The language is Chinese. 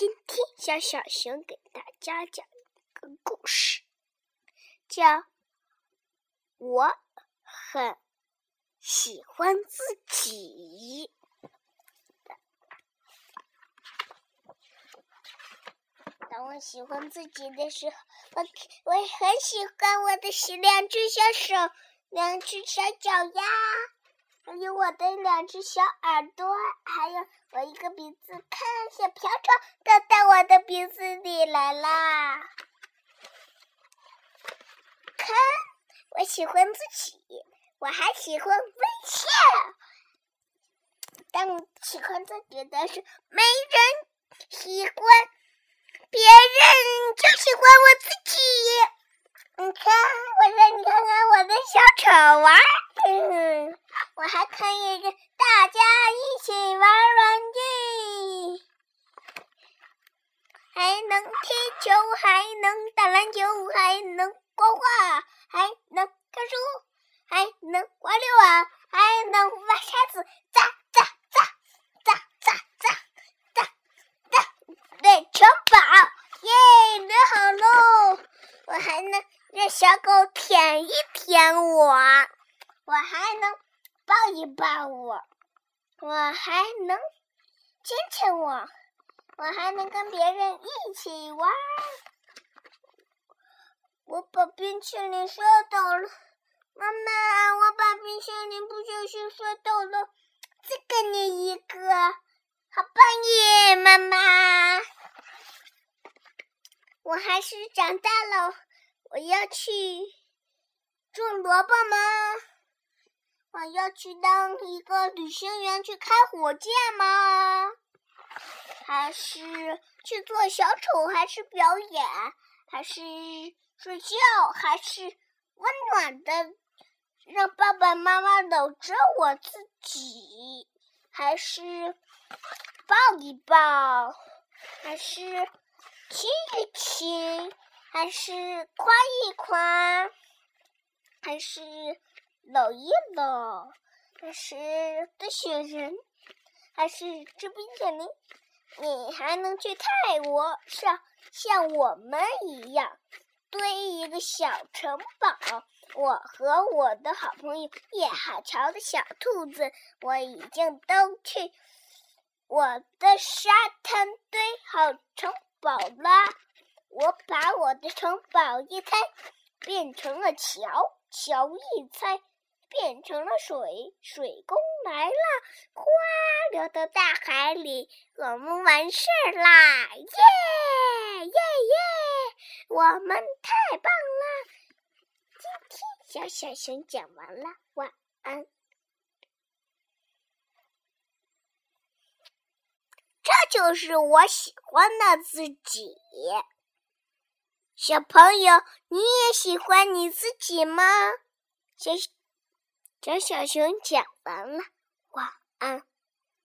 今天小小熊给大家讲一个故事，叫《我很喜欢自己》。当我喜欢自己的时候，我我很喜欢我的两只小手，两只小脚丫。还有我的两只小耳朵，还有我一个鼻子，看小瓢虫都到我的鼻子里来啦！看，我喜欢自己，我还喜欢微笑。当喜欢自己的时候，没人喜欢，别人就喜欢我自己。你看，我让你看看我的小丑娃。嗯，我还可以跟大家一起玩玩具，还能踢球，还能打篮球，还能画画，还能看书，还能玩溜滑，还能挖沙子，砸砸砸砸砸砸砸砸对城堡，耶，垒好喽！我还能让小狗舔一舔我。我还能抱一抱我，我还能亲亲我，我还能跟别人一起玩。我把冰淇淋摔倒了，妈妈，我把冰淇淋不小心摔倒了，再给你一个，好棒耶，妈妈！我还是长大了，我要去种萝卜吗？我要去当一个旅行员，去开火箭吗？还是去做小丑？还是表演？还是睡觉？还是温暖的让爸爸妈妈搂着我自己？还是抱一抱？还是亲一亲？还是夸一夸？还是？搂一搂，还是堆雪人，还是吃冰淇淋？你还能去泰国上像我们一样堆一个小城堡？我和我的好朋友叶海潮的小兔子，我已经都去我的沙滩堆好城堡啦！我把我的城堡一拆，变成了桥，桥一拆。变成了水，水工来了，哗，流到大海里，我们完事儿啦！耶耶耶！我们太棒了！今天小小熊讲完了，晚安。这就是我喜欢的自己。小朋友，你也喜欢你自己吗？小。找小熊讲完了，晚安。